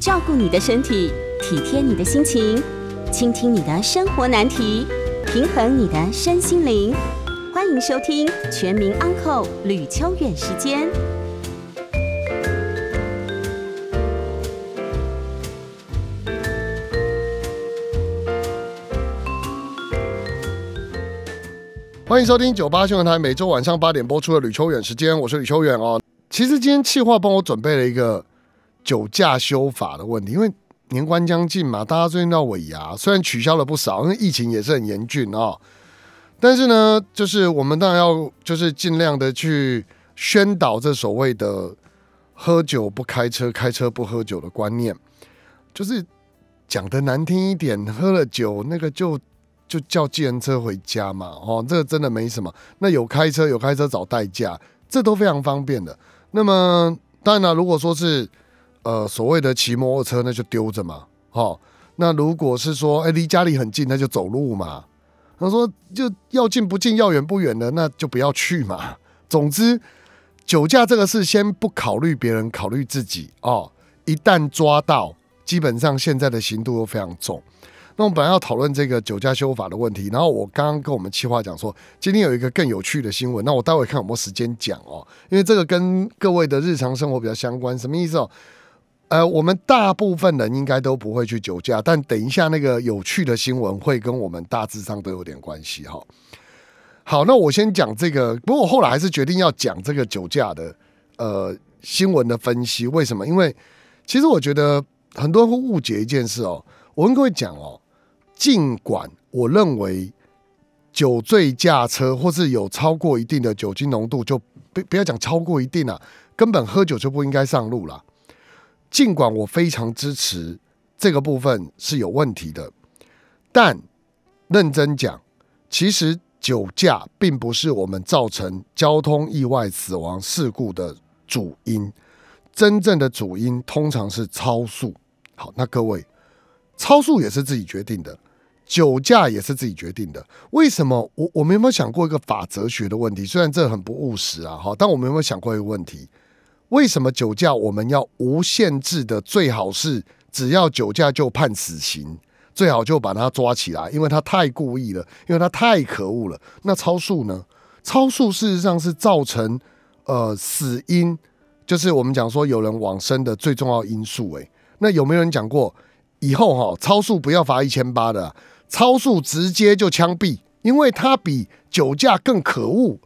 照顾你的身体，体贴你的心情，倾听你的生活难题，平衡你的身心灵。欢迎收听《全民安扣吕秋远时间。欢迎收听九八新闻台每周晚上八点播出的吕秋远时间，我是吕秋远哦。其实今天企划帮我准备了一个酒驾修法的问题，因为年关将近嘛，大家最近到尾牙，虽然取消了不少，因为疫情也是很严峻啊。但是呢，就是我们当然要就是尽量的去宣导这所谓的喝酒不开车、开车不喝酒的观念，就是讲的难听一点，喝了酒那个就。就叫计程车回家嘛，哦，这个真的没什么。那有开车有开车找代驾，这都非常方便的。那么当然了，如果说是呃所谓的骑摩托车，那就丢着嘛，哦。那如果是说哎离家里很近，那就走路嘛。他说就要近不近，要远不远的，那就不要去嘛。总之，酒驾这个事先不考虑别人，考虑自己哦。一旦抓到，基本上现在的刑度都非常重。那我们本来要讨论这个酒驾修法的问题，然后我刚刚跟我们企划讲说，今天有一个更有趣的新闻，那我待会看有没有时间讲哦，因为这个跟各位的日常生活比较相关。什么意思哦？呃，我们大部分人应该都不会去酒驾，但等一下那个有趣的新闻会跟我们大致上都有点关系哈。好，那我先讲这个，不过我后来还是决定要讲这个酒驾的呃新闻的分析。为什么？因为其实我觉得很多人会误解一件事哦，我跟各位讲哦。尽管我认为酒醉驾车或是有超过一定的酒精浓度，就不不要讲超过一定了，根本喝酒就不应该上路了。尽管我非常支持这个部分是有问题的，但认真讲，其实酒驾并不是我们造成交通意外死亡事故的主因，真正的主因通常是超速。好，那各位，超速也是自己决定的。酒驾也是自己决定的，为什么？我我们有没有想过一个法哲学的问题？虽然这很不务实啊，哈，但我们有没有想过一个问题？为什么酒驾我们要无限制的？最好是只要酒驾就判死刑，最好就把他抓起来，因为他太故意了，因为他太可恶了。那超速呢？超速事实上是造成呃死因，就是我们讲说有人往生的最重要因素。诶，那有没有人讲过以后哈超速不要罚一千八的？超速直接就枪毙，因为他比酒驾更可恶。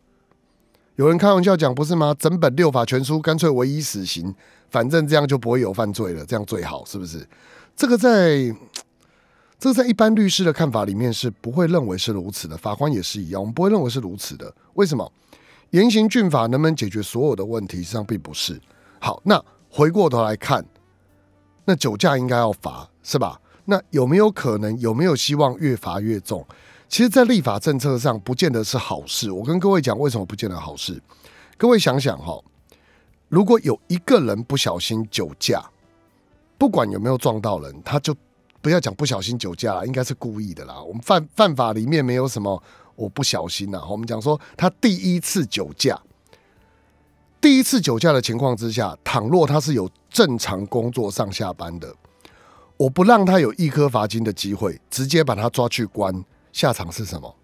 有人开玩笑讲，不是吗？整本六法全书干脆唯一死刑，反正这样就不会有犯罪了，这样最好，是不是？这个在，这个在一般律师的看法里面是不会认为是如此的，法官也是一样，我们不会认为是如此的。为什么？严刑峻法能不能解决所有的问题？实际上并不是。好，那回过头来看，那酒驾应该要罚，是吧？那有没有可能？有没有希望越罚越重？其实，在立法政策上，不见得是好事。我跟各位讲，为什么不见得好事？各位想想哈，如果有一个人不小心酒驾，不管有没有撞到人，他就不要讲不小心酒驾了，应该是故意的啦。我们犯犯法里面没有什么我不小心呐。我们讲说，他第一次酒驾，第一次酒驾的情况之下，倘若他是有正常工作上下班的。我不让他有一颗罚金的机会，直接把他抓去关，下场是什么？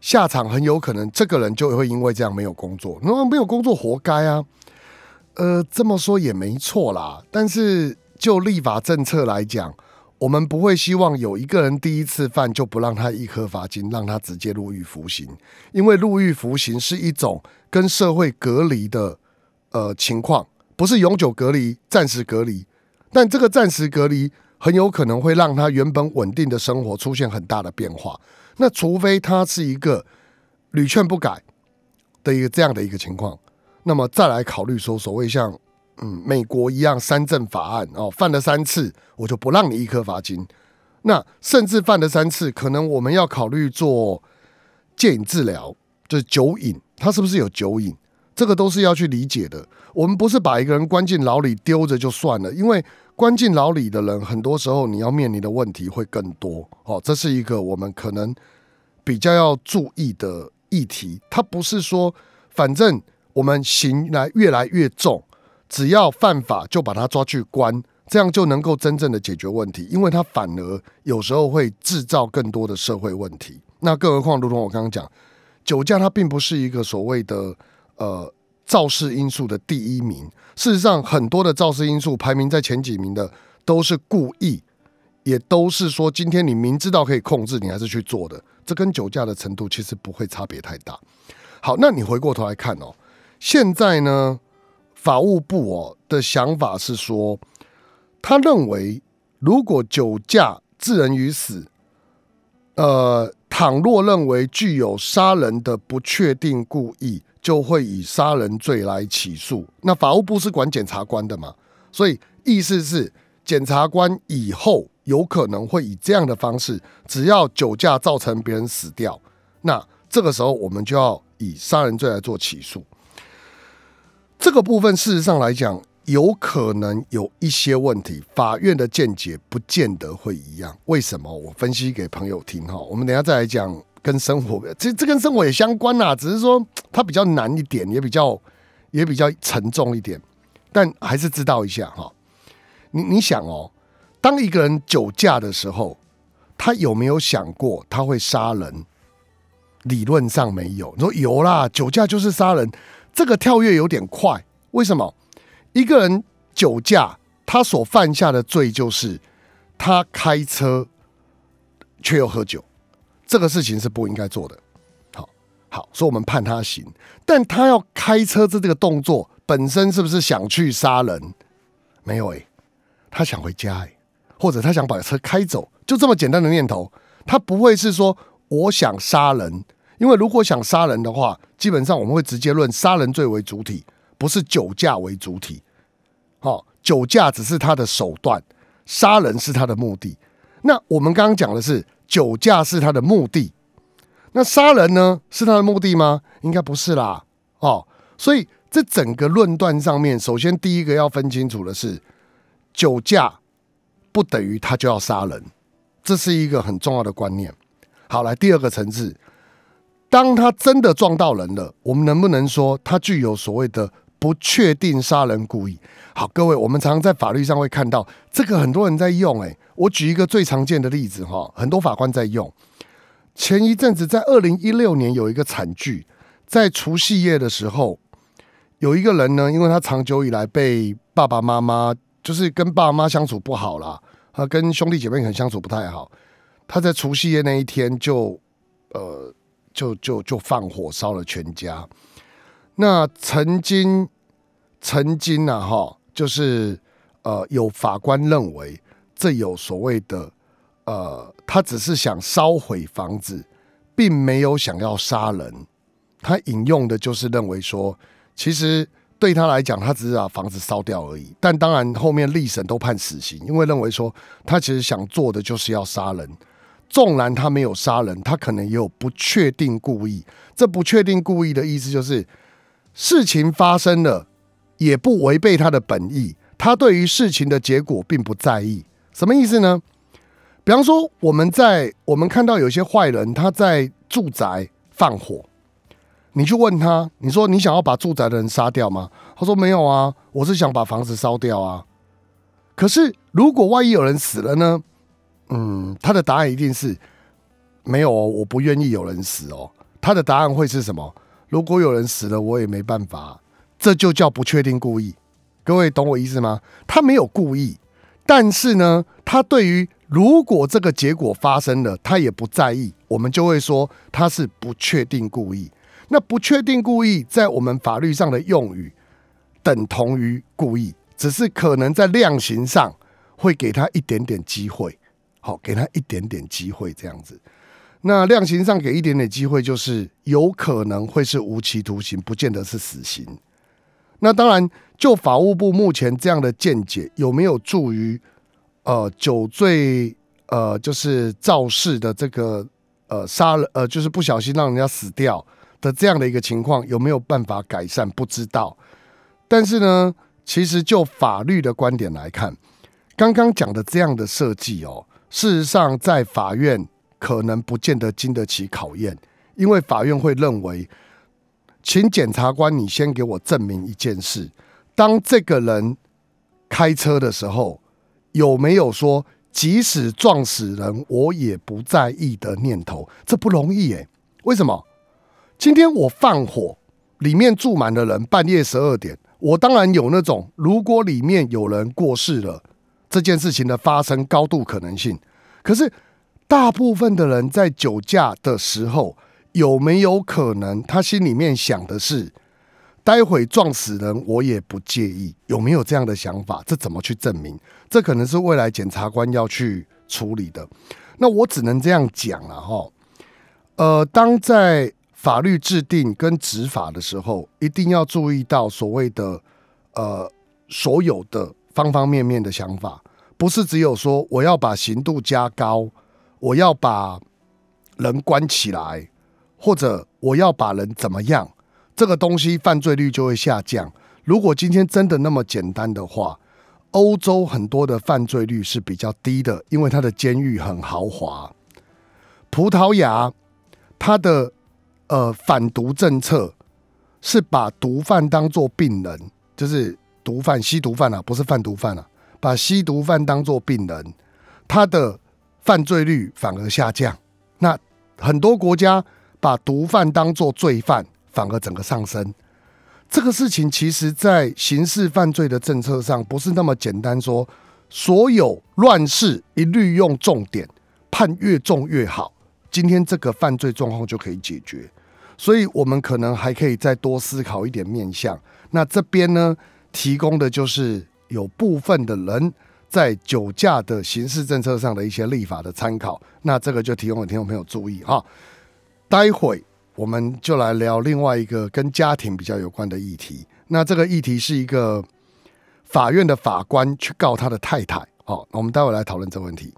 下场很有可能这个人就会因为这样没有工作，那没有工作活该啊。呃，这么说也没错啦。但是就立法政策来讲，我们不会希望有一个人第一次犯就不让他一颗罚金，让他直接入狱服刑，因为入狱服刑是一种跟社会隔离的呃情况，不是永久隔离，暂时隔离。但这个暂时隔离很有可能会让他原本稳定的生活出现很大的变化。那除非他是一个屡劝不改的一个这样的一个情况，那么再来考虑说所谓像嗯美国一样三证法案哦，犯了三次我就不让你一颗罚金。那甚至犯了三次，可能我们要考虑做戒瘾治疗，就是酒瘾，他是不是有酒瘾？这个都是要去理解的。我们不是把一个人关进牢里丢着就算了，因为关进牢里的人，很多时候你要面临的问题会更多。哦，这是一个我们可能比较要注意的议题。它不是说反正我们刑来越来越重，只要犯法就把他抓去关，这样就能够真正的解决问题，因为它反而有时候会制造更多的社会问题。那更何况，如同我刚刚讲，酒驾它并不是一个所谓的呃肇事因素的第一名。事实上，很多的肇事因素排名在前几名的都是故意，也都是说今天你明知道可以控制，你还是去做的。这跟酒驾的程度其实不会差别太大。好，那你回过头来看哦，现在呢，法务部哦的想法是说，他认为如果酒驾致人于死，呃，倘若认为具有杀人的不确定故意。就会以杀人罪来起诉。那法务部是管检察官的嘛？所以意思是，检察官以后有可能会以这样的方式，只要酒驾造成别人死掉，那这个时候我们就要以杀人罪来做起诉。这个部分事实上来讲，有可能有一些问题，法院的见解不见得会一样。为什么？我分析给朋友听哈。我们等下再来讲。跟生活，这这跟生活也相关呐，只是说它比较难一点，也比较也比较沉重一点，但还是知道一下哈。你你想哦，当一个人酒驾的时候，他有没有想过他会杀人？理论上没有。你说有啦，酒驾就是杀人，这个跳跃有点快。为什么？一个人酒驾，他所犯下的罪就是他开车却又喝酒。这个事情是不应该做的，好好，所以我们判他刑。但他要开车这这个动作本身是不是想去杀人？没有诶，他想回家诶，或者他想把车开走，就这么简单的念头。他不会是说我想杀人，因为如果想杀人的话，基本上我们会直接论杀人罪为主体，不是酒驾为主体。好，酒驾只是他的手段，杀人是他的目的。那我们刚刚讲的是。酒驾是他的目的，那杀人呢是他的目的吗？应该不是啦。哦，所以这整个论断上面，首先第一个要分清楚的是，酒驾不等于他就要杀人，这是一个很重要的观念。好，来第二个层次，当他真的撞到人了，我们能不能说他具有所谓的不确定杀人故意？好，各位，我们常常在法律上会看到这个，很多人在用。哎，我举一个最常见的例子哈，很多法官在用。前一阵子在二零一六年有一个惨剧，在除夕夜的时候，有一个人呢，因为他长久以来被爸爸妈妈就是跟爸妈相处不好啦，他跟兄弟姐妹可能相处不太好，他在除夕夜那一天就呃就就就放火烧了全家。那曾经曾经呢哈。就是呃，有法官认为这有所谓的呃，他只是想烧毁房子，并没有想要杀人。他引用的就是认为说，其实对他来讲，他只是把房子烧掉而已。但当然后面立审都判死刑，因为认为说他其实想做的就是要杀人。纵然他没有杀人，他可能也有不确定故意。这不确定故意的意思就是事情发生了。也不违背他的本意，他对于事情的结果并不在意。什么意思呢？比方说，我们在我们看到有些坏人他在住宅放火，你去问他，你说你想要把住宅的人杀掉吗？他说没有啊，我是想把房子烧掉啊。可是如果万一有人死了呢？嗯，他的答案一定是没有哦，我不愿意有人死哦。他的答案会是什么？如果有人死了，我也没办法。这就叫不确定故意，各位懂我意思吗？他没有故意，但是呢，他对于如果这个结果发生了，他也不在意，我们就会说他是不确定故意。那不确定故意在我们法律上的用语等同于故意，只是可能在量刑上会给他一点点机会，好，给他一点点机会这样子。那量刑上给一点点机会，就是有可能会是无期徒刑，不见得是死刑。那当然，就法务部目前这样的见解，有没有助于呃酒醉呃就是肇事的这个呃杀了呃就是不小心让人家死掉的这样的一个情况，有没有办法改善？不知道。但是呢，其实就法律的观点来看，刚刚讲的这样的设计哦，事实上在法院可能不见得经得起考验，因为法院会认为。请检察官，你先给我证明一件事：当这个人开车的时候，有没有说即使撞死人我也不在意的念头？这不容易诶，为什么？今天我放火，里面住满的人，半夜十二点，我当然有那种如果里面有人过世了，这件事情的发生高度可能性。可是大部分的人在酒驾的时候，有没有可能他心里面想的是？待会撞死人，我也不介意。有没有这样的想法？这怎么去证明？这可能是未来检察官要去处理的。那我只能这样讲了哈。呃，当在法律制定跟执法的时候，一定要注意到所谓的呃所有的方方面面的想法，不是只有说我要把刑度加高，我要把人关起来，或者我要把人怎么样。这个东西犯罪率就会下降。如果今天真的那么简单的话，欧洲很多的犯罪率是比较低的，因为它的监狱很豪华。葡萄牙它的呃反毒政策是把毒贩当做病人，就是毒贩吸毒犯啊，不是贩毒犯啊，把吸毒犯当做病人，它的犯罪率反而下降。那很多国家把毒贩当做罪犯。反而整个上升，这个事情其实，在刑事犯罪的政策上，不是那么简单说，所有乱事一律用重点判越重越好，今天这个犯罪状况就可以解决。所以，我们可能还可以再多思考一点面向。那这边呢，提供的就是有部分的人在酒驾的刑事政策上的一些立法的参考。那这个就提供给听众朋友注意哈，待会。我们就来聊另外一个跟家庭比较有关的议题。那这个议题是一个法院的法官去告他的太太。好，我们待会来讨论这个问题。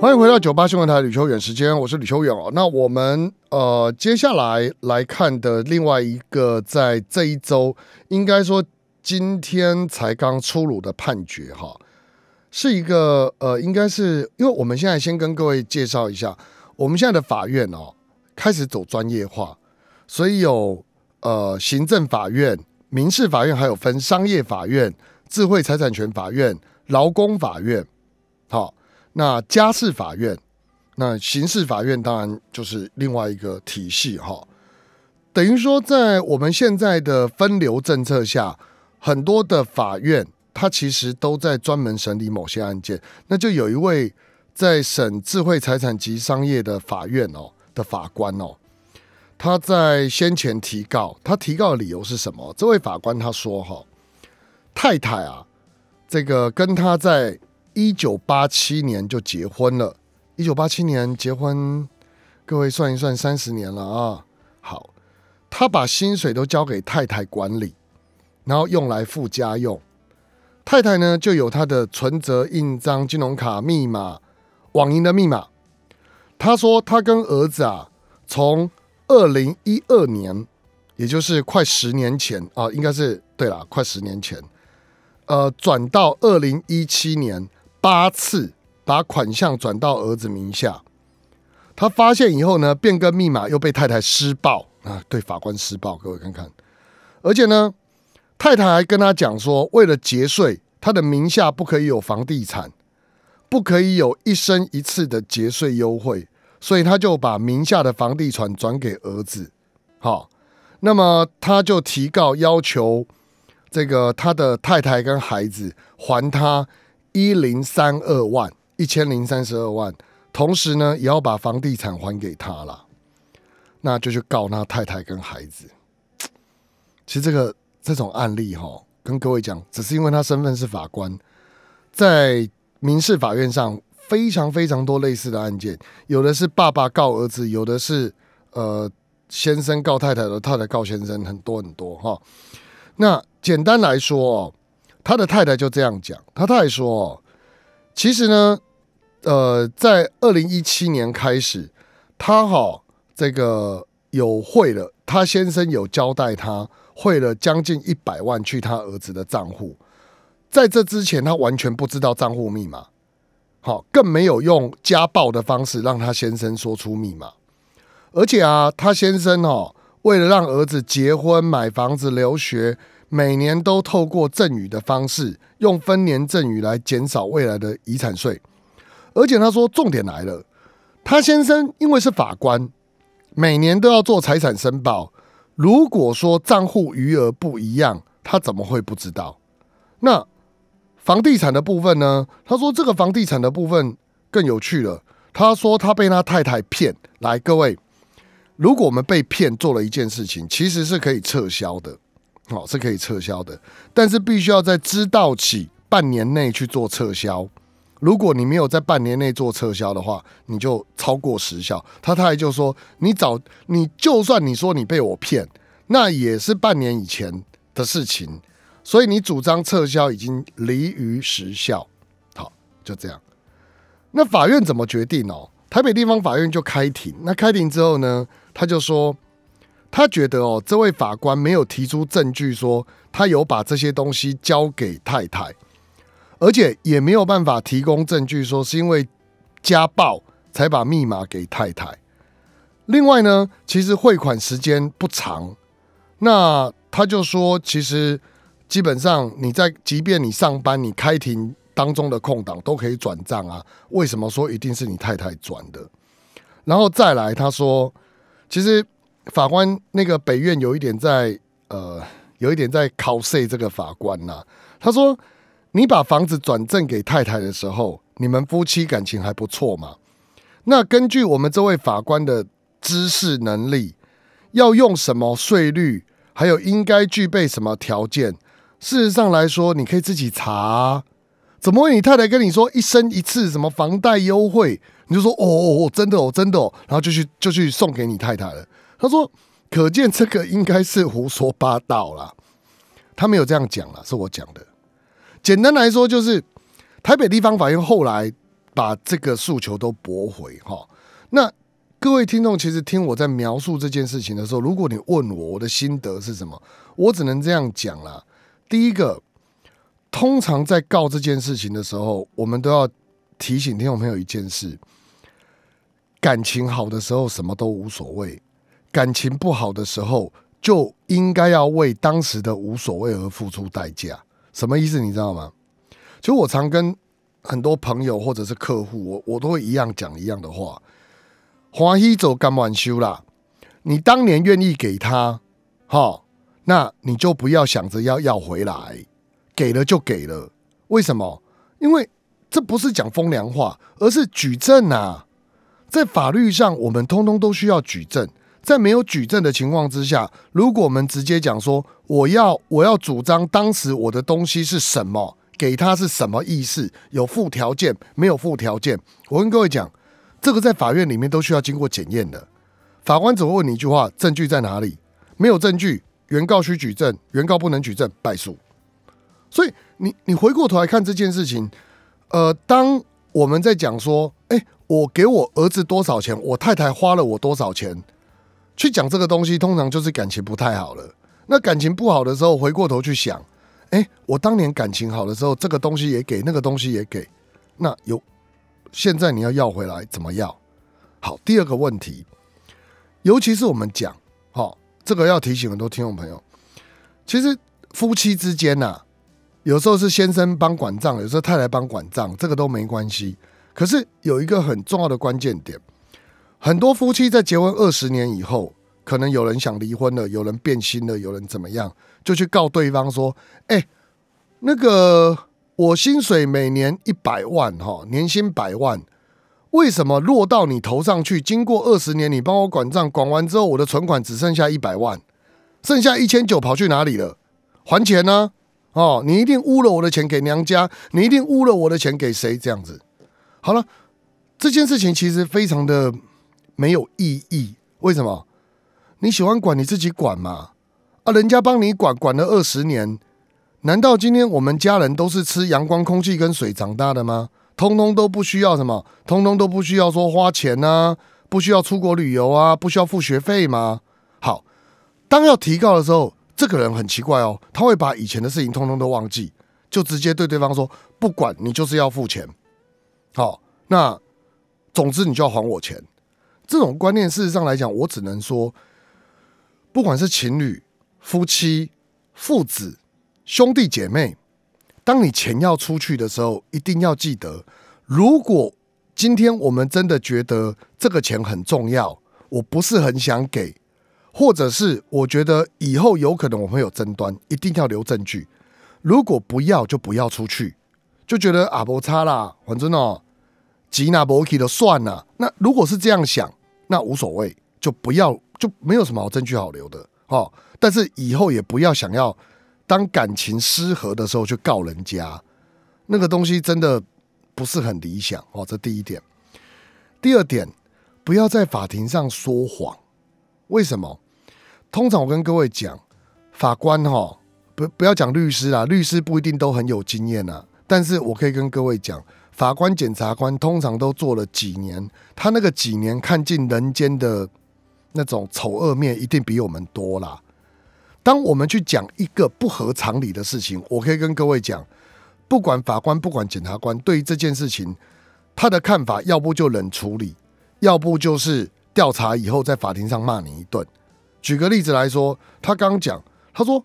欢迎回到九八新闻台吕秋远时间，我是吕秋远哦。那我们呃接下来来看的另外一个，在这一周应该说今天才刚出炉的判决哈，是一个呃，应该是因为我们现在先跟各位介绍一下。我们现在的法院哦，开始走专业化，所以有呃行政法院、民事法院，还有分商业法院、智慧财产权法院、劳工法院，好，那家事法院，那刑事法院当然就是另外一个体系哈。等于说，在我们现在的分流政策下，很多的法院他其实都在专门审理某些案件，那就有一位。在审智慧财产及商业的法院哦的法官哦，他在先前提告，他提告的理由是什么？这位法官他说：“哈，太太啊，这个跟他在一九八七年就结婚了，一九八七年结婚，各位算一算，三十年了啊。好，他把薪水都交给太太管理，然后用来付家用，太太呢就有他的存折、印章、金融卡、密码。”网银的密码，他说他跟儿子啊，从二零一二年，也就是快十年前啊，应该是对了，快十年前，呃，转到二零一七年八次把款项转到儿子名下，他发现以后呢，变更密码又被太太施暴啊，对法官施暴，各位看看，而且呢，太太还跟他讲说，为了节税，他的名下不可以有房地产。不可以有一生一次的节税优惠，所以他就把名下的房地产转给儿子。好，那么他就提告要求这个他的太太跟孩子还他一零三二万一千零三十二万，同时呢也要把房地产还给他了。那就去告他太太跟孩子。其实这个这种案例哈，跟各位讲，只是因为他身份是法官，在。民事法院上非常非常多类似的案件，有的是爸爸告儿子，有的是呃先生告太太的太太告先生，很多很多哈。那简单来说哦，他的太太就这样讲，他太太说哦，其实呢，呃，在二零一七年开始，他哈这个有会了，他先生有交代他汇了将近一百万去他儿子的账户。在这之前，他完全不知道账户密码，好，更没有用家暴的方式让他先生说出密码。而且啊，他先生哦，为了让儿子结婚、买房子、留学，每年都透过赠与的方式，用分年赠与来减少未来的遗产税。而且他说，重点来了，他先生因为是法官，每年都要做财产申报。如果说账户余额不一样，他怎么会不知道？那房地产的部分呢？他说这个房地产的部分更有趣了。他说他被他太太骗。来，各位，如果我们被骗做了一件事情，其实是可以撤销的，好，是可以撤销的，但是必须要在知道起半年内去做撤销。如果你没有在半年内做撤销的话，你就超过时效。他太太就说：“你早，你就算你说你被我骗，那也是半年以前的事情，所以你主张撤销已经离于时效。”好，就这样。那法院怎么决定哦？台北地方法院就开庭。那开庭之后呢，他就说，他觉得哦，这位法官没有提出证据说他有把这些东西交给太太。而且也没有办法提供证据，说是因为家暴才把密码给太太。另外呢，其实汇款时间不长，那他就说，其实基本上你在即便你上班，你开庭当中的空档都可以转账啊。为什么说一定是你太太转的？然后再来，他说，其实法官那个北院有一点在呃，有一点在考试这个法官呐，他说。你把房子转赠给太太的时候，你们夫妻感情还不错嘛？那根据我们这位法官的知识能力，要用什么税率，还有应该具备什么条件？事实上来说，你可以自己查。怎么会你太太跟你说一生一次什么房贷优惠，你就说哦哦哦，真的哦，真的哦，然后就去就去送给你太太了？他说，可见这个应该是胡说八道啦。他没有这样讲了，是我讲的。简单来说，就是台北地方法院后来把这个诉求都驳回哈。那各位听众，其实听我在描述这件事情的时候，如果你问我我的心得是什么，我只能这样讲啦。第一个，通常在告这件事情的时候，我们都要提醒听众朋友一件事：感情好的时候什么都无所谓，感情不好的时候就应该要为当时的无所谓而付出代价。什么意思？你知道吗？其实我常跟很多朋友或者是客户，我我都会一样讲一样的话。华西走干晚修啦，你当年愿意给他，好，那你就不要想着要要回来，给了就给了。为什么？因为这不是讲风凉话，而是举证啊。在法律上，我们通通都需要举证。在没有举证的情况之下，如果我们直接讲说我要我要主张当时我的东西是什么，给他是什么意思，有附条件没有附条件，我跟各位讲，这个在法院里面都需要经过检验的。法官只会问你一句话：证据在哪里？没有证据，原告需举证，原告不能举证，败诉。所以你你回过头来看这件事情，呃，当我们在讲说，哎，我给我儿子多少钱，我太太花了我多少钱。去讲这个东西，通常就是感情不太好了。那感情不好的时候，回过头去想，哎，我当年感情好的时候，这个东西也给，那个东西也给，那有现在你要要回来，怎么要？好，第二个问题，尤其是我们讲，好，这个要提醒很多听众朋友，其实夫妻之间呐，有时候是先生帮管账，有时候太太帮管账，这个都没关系。可是有一个很重要的关键点。很多夫妻在结婚二十年以后，可能有人想离婚了，有人变心了，有人怎么样，就去告对方说：“哎，那个我薪水每年一百万，哈，年薪百万，为什么落到你头上去？经过二十年，你帮我管账，管完之后，我的存款只剩下一百万，剩下一千九跑去哪里了？还钱呢？哦，你一定污了我的钱给娘家，你一定污了我的钱给谁？这样子，好了，这件事情其实非常的。”没有意义，为什么？你喜欢管你自己管嘛？啊，人家帮你管管了二十年，难道今天我们家人都是吃阳光、空气跟水长大的吗？通通都不需要什么，通通都不需要说花钱呐，不需要出国旅游啊，不需要付学费吗？好，当要提告的时候，这个人很奇怪哦，他会把以前的事情通通都忘记，就直接对对方说：不管你就是要付钱。好，那总之你就要还我钱。这种观念，事实上来讲，我只能说，不管是情侣、夫妻、父子，兄弟姐妹，当你钱要出去的时候，一定要记得，如果今天我们真的觉得这个钱很重要，我不是很想给，或者是我觉得以后有可能我们会有争端，一定要留证据。如果不要就不要出去，就觉得啊不差啦，反正哦，吉拿伯奇的算了。那如果是这样想，那无所谓，就不要就没有什么好证据好留的哦。但是以后也不要想要当感情失和的时候去告人家，那个东西真的不是很理想哦。这第一点，第二点，不要在法庭上说谎。为什么？通常我跟各位讲，法官哈。不，不要讲律师啦，律师不一定都很有经验啊。但是我可以跟各位讲，法官、检察官通常都做了几年，他那个几年看尽人间的那种丑恶面，一定比我们多啦。当我们去讲一个不合常理的事情，我可以跟各位讲，不管法官、不管检察官，对于这件事情，他的看法，要不就冷处理，要不就是调查以后在法庭上骂你一顿。举个例子来说，他刚讲，他说。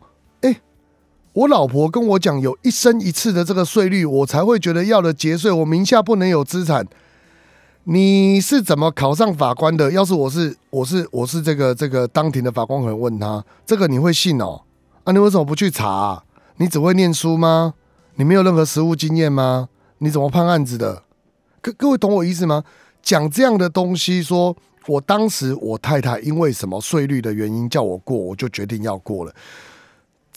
我老婆跟我讲，有一生一次的这个税率，我才会觉得要了节税，我名下不能有资产。你是怎么考上法官的？要是我是我是我是这个这个当庭的法官，可能问他这个你会信哦？啊，你为什么不去查？你只会念书吗？你没有任何实务经验吗？你怎么判案子的？各各位懂我意思吗？讲这样的东西，说我当时我太太因为什么税率的原因叫我过，我就决定要过了。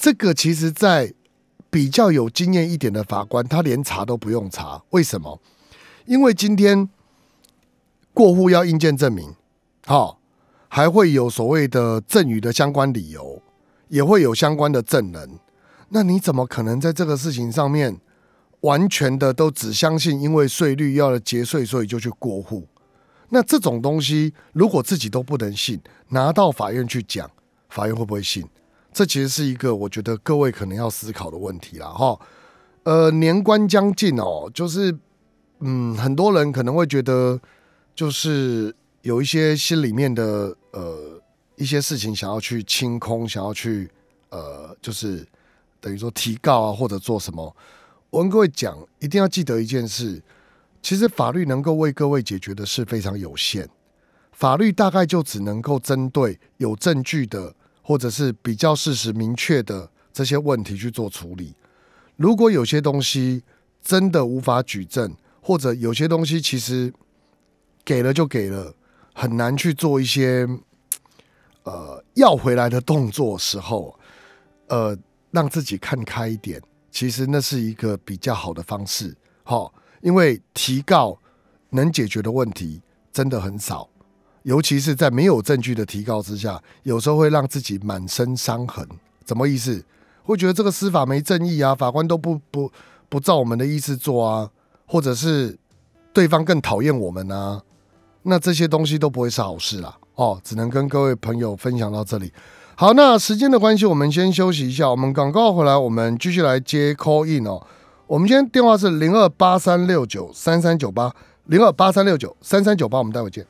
这个其实，在比较有经验一点的法官，他连查都不用查。为什么？因为今天过户要印件证明，好，还会有所谓的赠与的相关理由，也会有相关的证人。那你怎么可能在这个事情上面完全的都只相信，因为税率要结税，所以就去过户？那这种东西，如果自己都不能信，拿到法院去讲，法院会不会信？这其实是一个我觉得各位可能要思考的问题了哈。呃，年关将近哦，就是嗯，很多人可能会觉得，就是有一些心里面的呃一些事情想要去清空，想要去呃，就是等于说提告啊，或者做什么。我跟各位讲，一定要记得一件事，其实法律能够为各位解决的事非常有限，法律大概就只能够针对有证据的。或者是比较事实明确的这些问题去做处理。如果有些东西真的无法举证，或者有些东西其实给了就给了，很难去做一些呃要回来的动作时候，呃，让自己看开一点，其实那是一个比较好的方式。好，因为提告能解决的问题真的很少。尤其是在没有证据的提告之下，有时候会让自己满身伤痕。什么意思？会觉得这个司法没正义啊，法官都不不不照我们的意思做啊，或者是对方更讨厌我们啊？那这些东西都不会是好事啦。哦，只能跟各位朋友分享到这里。好，那时间的关系，我们先休息一下。我们广告回来，我们继续来接 call in 哦。我们今天电话是零二八三六九三三九八零二八三六九三三九八，我们待会见。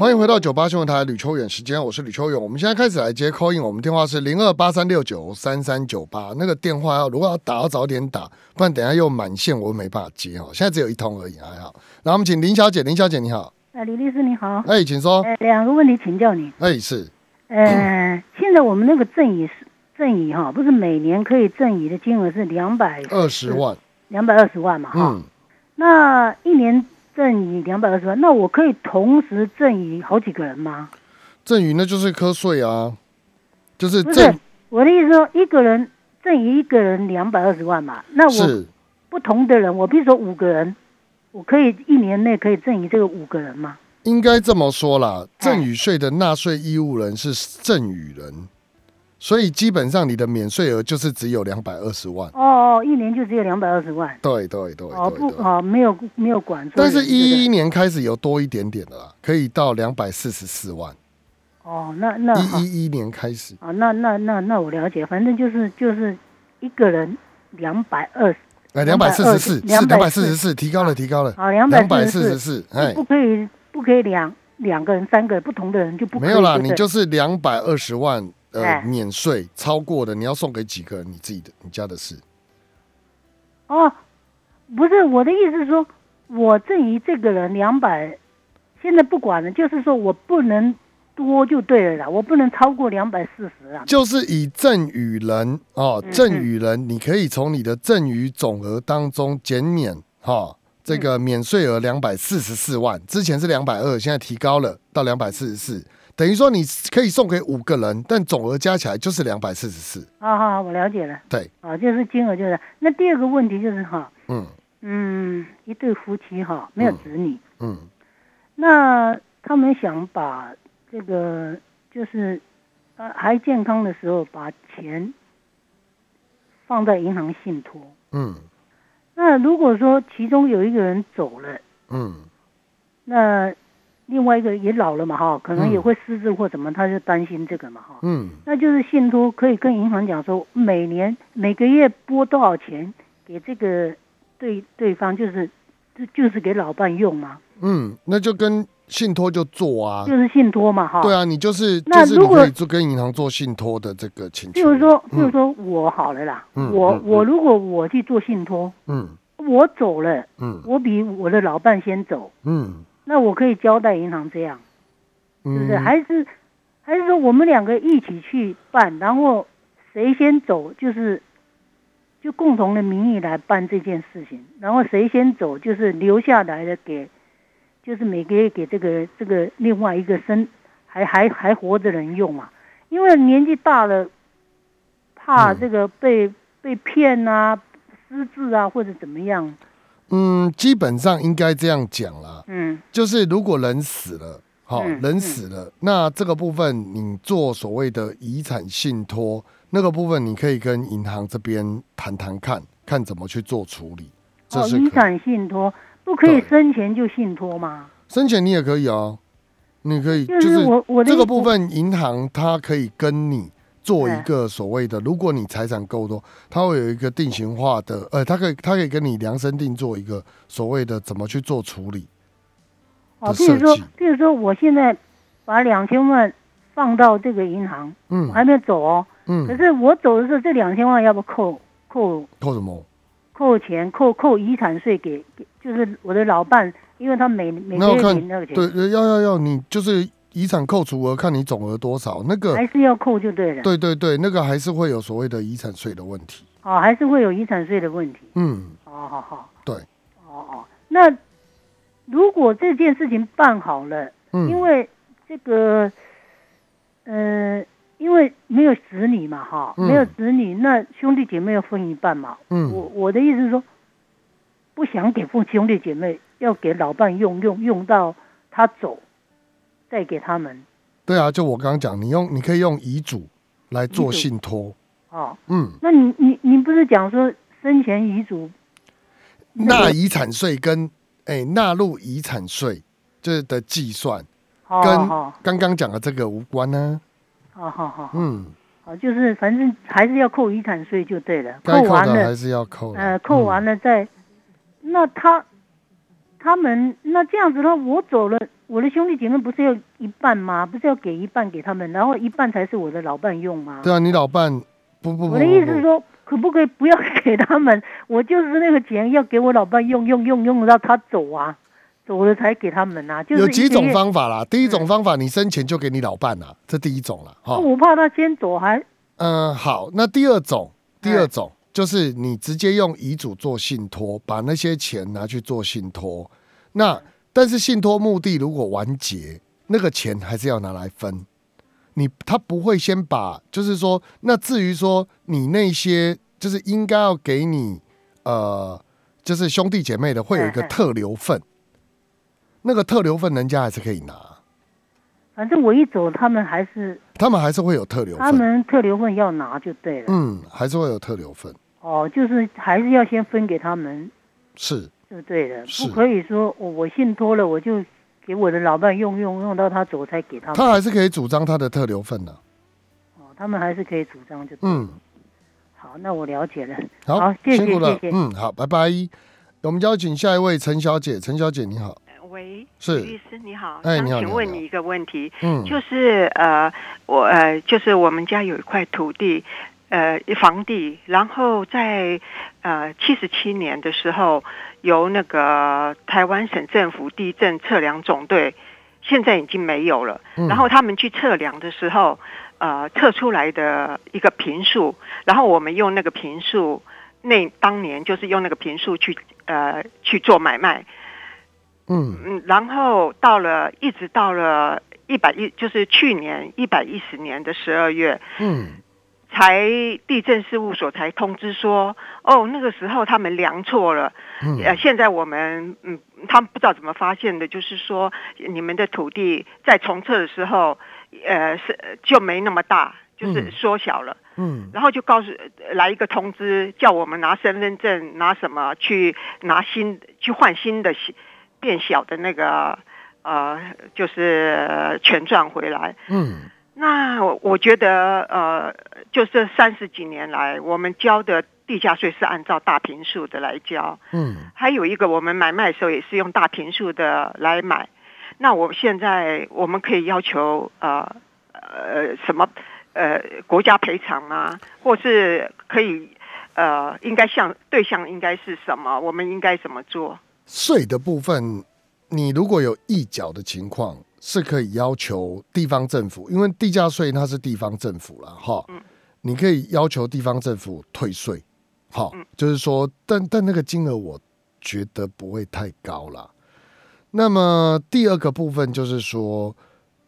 欢迎回到九八新闻台吕秋远时间，我是吕秋远。我们现在开始来接 call in，我们电话是零二八三六九三三九八。那个电话要如果要打要早点打，不然等下又满线，我没办法接哦。现在只有一通而已，还好。那我们请林小姐，林小姐你好。哎，李律师你好。哎，请说。哎，两个问题请教你。哎，是。呃，现在我们那个赠与是赠与哈，不是每年可以赠与的金额是两百二十万，两百二十万嘛哈。嗯。那一年。赠与两百二十万，那我可以同时赠与好几个人吗？赠与那就是瞌税啊，就是不是我的意思说，一个人赠与一个人两百二十万嘛？那我不同的人，我比如说五个人，我可以一年内可以赠与这个五个人吗？应该这么说啦，赠与税的纳税义务人是赠与人。所以基本上你的免税额就是只有两百二十万哦哦，一年就只有两百二十万。对对对，哦不哦没有没有管。但是一一年开始有多一点点的啦，可以到两百四十四万。哦，那那一一一年开始啊，那那那那我了解，反正就是就是一个人两百二十，哎两百四十四是两百四十四，提高了提高了，好两百四十四，哎不可以不可以两两个人三个不同的人就不没有啦，你就是两百二十万。呃免税，超过的你要送给几个人？你自己的你家的事？哦，不是我的意思是说，我赠与这个人两百，现在不管了，就是说我不能多就对了啦，我不能超过两百四十啊。就是以赠与人哦，赠与人，你可以从你的赠与总额当中减免哈，这个免税额两百四十四万，之前是两百二，现在提高了到两百四十四。等于说你可以送给五个人，但总额加起来就是两百四十四。好好，我了解了。对，啊，就是金额就是。那第二个问题就是哈，嗯嗯，一对夫妻哈没有子女，嗯，那他们想把这个就是呃还健康的时候把钱放在银行信托，嗯，那如果说其中有一个人走了，嗯，那。另外一个也老了嘛哈，可能也会失智或怎么，他就担心这个嘛哈。嗯，那就是信托可以跟银行讲说，每年每个月拨多少钱给这个对对方，就是就就是给老伴用嘛。嗯，那就跟信托就做啊，就是信托嘛哈。对啊，你就是那如果就跟银行做信托的这个请求，比如说比如说我好了啦，我我如果我去做信托，嗯，我走了，嗯，我比我的老伴先走，嗯。那我可以交代银行这样，是不是？还是还是说我们两个一起去办，然后谁先走，就是就共同的名义来办这件事情，然后谁先走，就是留下来的给，就是每个月给这个这个另外一个生还还还活着人用嘛？因为年纪大了，怕这个被被骗啊、失智啊或者怎么样。嗯，基本上应该这样讲啦。嗯，就是如果人死了，好，人死了，那这个部分你做所谓的遗产信托，那个部分你可以跟银行这边谈谈看，看怎么去做处理。哦，遗产信托不可以生前就信托吗？生前你也可以啊，你可以就是我我这个部分银行它可以跟你。做一个所谓的，如果你财产够多，他会有一个定型化的，呃，他可以他可以跟你量身定做一个所谓的怎么去做处理。哦，比如说，比如说，我现在把两千万放到这个银行，嗯，还没走哦，嗯，可是我走的时候，这两千万要不扣扣扣什么？扣钱，扣扣遗产税给给，就是我的老伴，因为他每每个月领那个钱，对，要要要，你就是。遗产扣除额看你总额多少，那个还是要扣就对了。对对对，那个还是会有所谓的遗产税的问题。哦，还是会有遗产税的问题。嗯。哦，好好。对。哦哦，那如果这件事情办好了，嗯，因为这个，呃，因为没有子女嘛，哈，没有子女，那兄弟姐妹要分一半嘛。嗯。我我的意思是说，不想给父兄弟姐妹，要给老伴用用用到他走。再给他们，对啊，就我刚刚讲，你用你可以用遗嘱来做信托。哦，嗯，那你你你不是讲说生前遗嘱？纳遗产税跟哎纳入遗产税这的计算，跟刚刚讲的这个无关呢？好好好，嗯，好，就是反正还是要扣遗产税就对了，扣完了还是要扣，呃，扣完了再那他他们那这样子的话，我走了。我的兄弟姐妹不是要一半吗？不是要给一半给他们，然后一半才是我的老伴用吗？对啊，你老伴不不不，我的意思是说，可不可以不要给他们？我就是那个钱要给我老伴用用用用到他走啊，走了才给他们啊。就是有几种方法啦。第一种方法，你生前就给你老伴啊，这第一种了哈。我怕他先走还。嗯，好，那第二种，第二种就是你直接用遗嘱做信托，把那些钱拿去做信托，那。但是信托目的如果完结，那个钱还是要拿来分。你他不会先把，就是说，那至于说你那些就是应该要给你呃，就是兄弟姐妹的，会有一个特留份。那个特留份人家还是可以拿。反正我一走，他们还是他们还是会有特留，他们特留份要拿就对了。嗯，还是会有特留份。哦，就是还是要先分给他们。是。是对的，不可以说我我信托了，我就给我的老伴用用用到他走才给他。他还是可以主张他的特留份的。哦，他们还是可以主张就。嗯，好，那我了解了。好，谢谢谢谢。嗯，好，拜拜。我们邀请下一位陈小姐，陈小姐你好。喂。是律师你好，哎想你好你好请问你一个问题，嗯，就是呃，我呃，就是我们家有一块土地，呃，房地，然后在呃七十七年的时候，由那个台湾省政府地震测量总队，现在已经没有了。嗯然后他们去测量的时候，呃，测出来的一个平数，然后我们用那个平数，那当年就是用那个平数去呃去做买卖。嗯嗯，然后到了一直到了一百一，就是去年一百一十年的十二月，嗯才地震事务所才通知说，哦，那个时候他们量错了，嗯。呃，现在我们嗯，他们不知道怎么发现的，就是说你们的土地在重测的时候，呃，是就没那么大，就是嗯。缩小了。嗯。然后就告诉来一个通知，叫我们拿身份证，拿什么去拿新去换新的小变小的那个呃，就是呃权状回来。嗯那我我觉得呃，就这三十几年来，我们交的地价税是按照大平数的来交，嗯还有一个我们买卖的时候也是用大平数的来买。那我现在我们可以要求呃呃什么呃国家赔偿吗？或是可以呃应该向对象应该是什么？我们应该怎么做？税的部分，你如果有一缴的情况，是可以要求地方政府，因为地价税它是地方政府了哈，嗯你可以要求地方政府退税，好，嗯就是说，但但那个金额我觉得不会太高了。那么第二个部分就是说，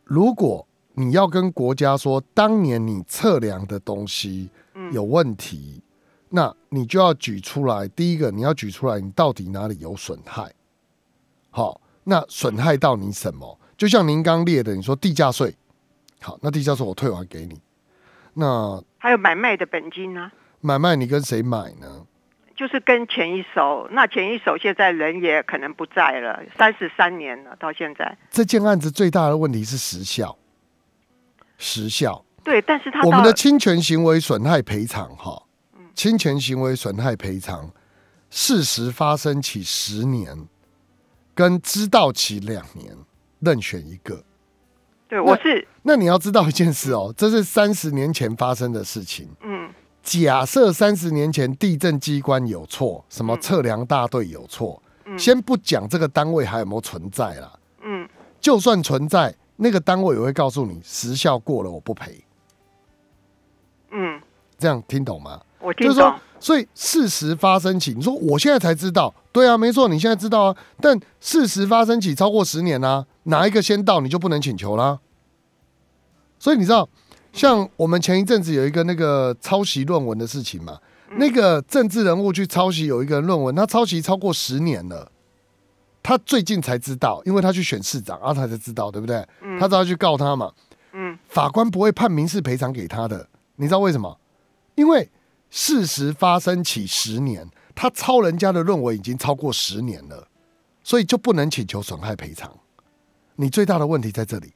如果你要跟国家说，当年你测量的东西嗯有问题，那你就要举出来。第一个，你要举出来你到底哪里有损害。好，那损害到你什么？就像您刚列的，你说地价税，好，那地价税我退还给你。那还有买卖的本金呢？买卖你跟谁买呢？就是跟前一手，那前一手现在人也可能不在了，三十三年了，到现在。这件案子最大的问题是时效，时效。对，但是他我们的侵权行为损害赔偿，哈，侵权行为损害赔偿，事实发生起十年，跟知道起两年，任选一个。对我是那你要知道一件事哦，这是三十年前发生的事情。嗯假设三十年前地震机关有错，什么嗯测量大队有错，嗯先不讲这个单位还有没有存在啦，嗯就算存在，那个单位也会告诉你时效过了，我不赔。嗯，这样听懂吗？我听就是说懂。，所以事实发生起，你说我现在才知道，对啊，没错，你现在知道啊，但事实发生起超过十年啊，哪一个先到你就不能请求啦。所以你知道，像我们前一阵子有一个那个抄袭论文的事情嘛，那个政治人物去抄袭有一个论文，他抄袭超过十年了。他最近才知道，因为他去选市长，然后他才知道，对不对？他知道去告他嘛。嗯法官不会判民事赔偿给他的，你知道为什么？因为事实发生起十年，他抄人家的论文已经超过十年了，所以就不能请求损害赔偿。你最大的问题在这里，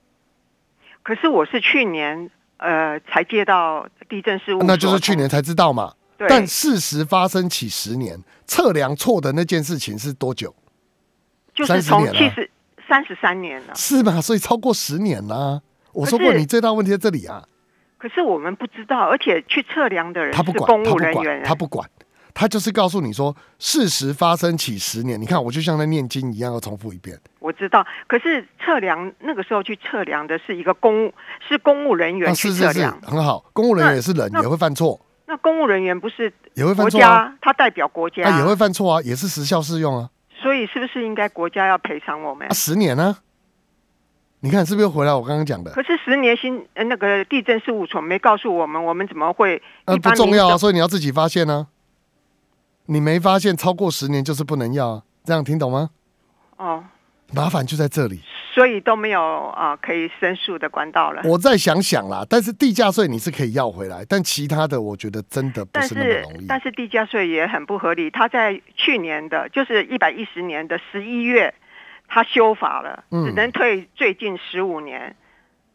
可是我是去年呃才接到地震事务所，那就是去年才知道嘛。对，但事实发生起十年，测量错的那件事情是多久？就是30年了从七十三十三年了。是吗？所以超过十年啦、我说过，你最大问题在这里啊。可是我们不知道，而且去测量的人他不管，是公他不管，务人员，他不管，他就是告诉你说，事实发生起十年。你看，我就像在念经一样，要重复一遍。我知道。可是测量那个时候去测量的是一个公是公务人员啊，去是是是测量，，很好。公务人员也是人，也会犯错，那公务人员不是也会犯国错啊，他代表国家，啊，也会犯错啊，也是时效适用啊，所以是不是应该国家要赔偿我们啊，？十年呢、你看是不是又回来我刚刚讲的？可是十年新呃那个地震事务所没告诉我们，我们怎么会呃、不重要啊，所以你要自己发现啊。你没发现超过十年就是不能要啊，这样听懂吗？哦，麻烦就在这里。所以都没有啊、可以申诉的管道了。我再想想啦，但是地价税你是可以要回来，但其他的我觉得真的不是那么容易。但是地价税也很不合理，他在去年的，就是一百一十年的十一月，他修法了，嗯只能退最近十五年。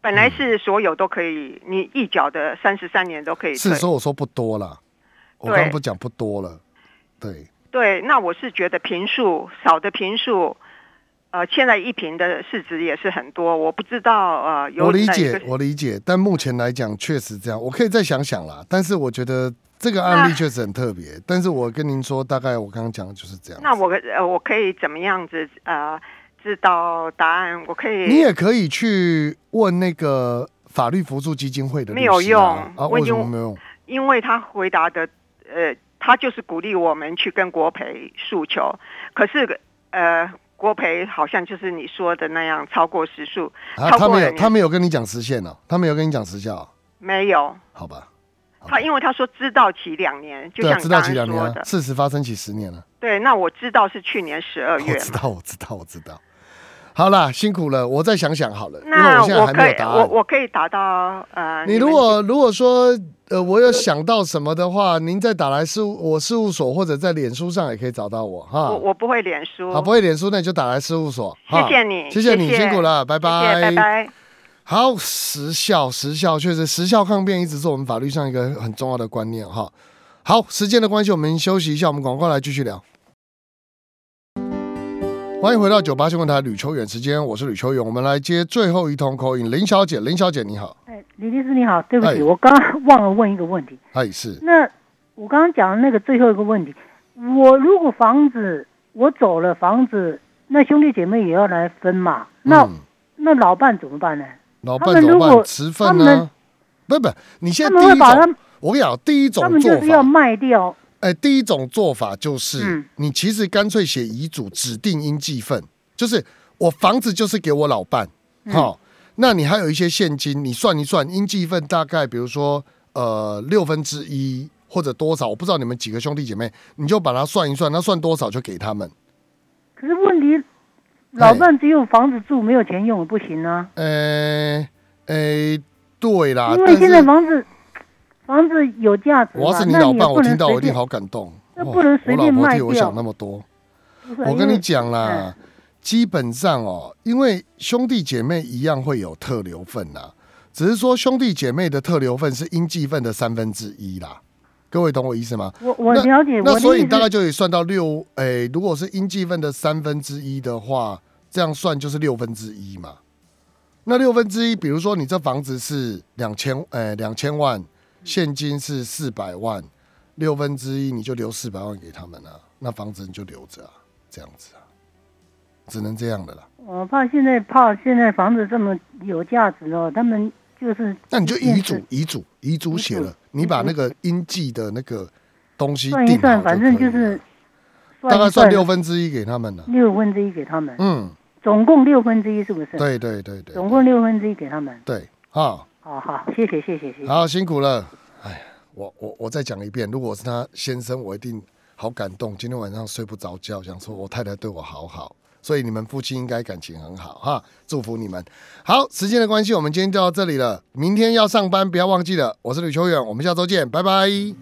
本来是所有都可以，你一缴的三十三年都可以退是。说我说不多了，我刚不讲不多了，对，对，那我是觉得平数少的平数，呃，现在一平的市值也是很多，我不知道呃，有我理，解我理解，但目前来讲确实这样，我可以再想想啦。但是我觉得这个案例那确实很特别。但是我跟您说，大概我刚刚讲的就是这样。那我呃，我可以怎么样子呃知道答案？我可以你也可以去问那个法律扶助基金会的没有用啊？为什么没有用？因为他回答的，呃，他就是鼓励我们去跟国培诉求，可是呃，国培好像就是你说的那样，超过时数，啊，他没有，他没有跟你讲时限哦，他没有跟你讲时效哦，没有。好吧？好吧他因为他说知道期两年，就对啊，像你刚知道起两刚说的，，年啊事实发生起十年了。对，那我知道是去年十二月。我知道，我知道，我知道。好啦，辛苦了，我再想想好了，因为那我现在还没有答案。我我可以达到呃，你如果如果说呃，我有想到什么的话，您再打来事务我事务所，或者在脸书上也可以找到我哈。我我不会脸书，好，不会脸书，那你就打来事务所。哈谢谢你，谢谢你，辛苦了，拜拜拜。好，时效，时效确实，时效抗辩一直是我们法律上一个很重要的观念哈。好，时间的关系，我们休息一下，我们广告来继续聊。欢迎回到九八新闻台吕秋远时间，我是吕秋远，我们来接最后一通口音，林小姐，林小姐你好，哎，李律师你好，对不起，哎我刚刚忘了问一个问题。哎是，那我刚刚讲的那个最后一个问题，我如果房子我走了，房子那兄弟姐妹也要来分嘛？那、嗯那老伴怎么办呢？老伴怎么办？们如果持份呢？不不，你现在第一种，我跟你讲，第一他种做们就是要法，卖掉，哎，第一种做法就是，嗯你其实干脆写遗嘱，指定应继份，就是我房子就是给我老伴，那你还有一些现金，你算一算，应继份大概比如说呃六分之一或者多少，我不知道你们几个兄弟姐妹，你就把它算一算，那算多少就给他们。可是问题，老伴只有房子住，没有钱用，不行啊。呃，呃，对啦，因为现在房子房子有价值要是你老伴，我听到我一定好感动。哇那不能随便我老婆卖掉替我想那么多。我跟你讲啦，基本上哦，因为兄弟姐妹一样会有特留份啦，只是说兄弟姐妹的特留份是应继份的三分之一啦。各位懂我意思吗？我我了解，那所以大概就可以算到六，诶、如果是应继份的三分之一的话，这样算就是六分之一嘛。那六分之一，比如说你这房子是两千，诶，两千万，现金是四百万，六分之一你就留四百万给他们啊，那房子你就留着啊，这样子啊，只能这样的啦。我怕现在怕现在房子这么有价值哦，他们就是那你就遗嘱遗嘱，遗嘱写了，你把那个应记的那个东西算一算，反正就是大概算六分之一给他们了。六分之一给他们，嗯，总共六分之一是不是？，对对对对，总共六分之一给他们。对啊，好好，谢谢谢谢谢谢。好辛苦了。哎呀，我我我再讲一遍，如果是他先生，我一定好感动。今天晚上睡不着觉，想说我太太对我好好，所以你们夫妻应该感情很好哈，祝福你们。好，时间的关系，我们今天就到这里了。明天要上班，不要忘记了。我是吕秋远，我们下周见，拜拜。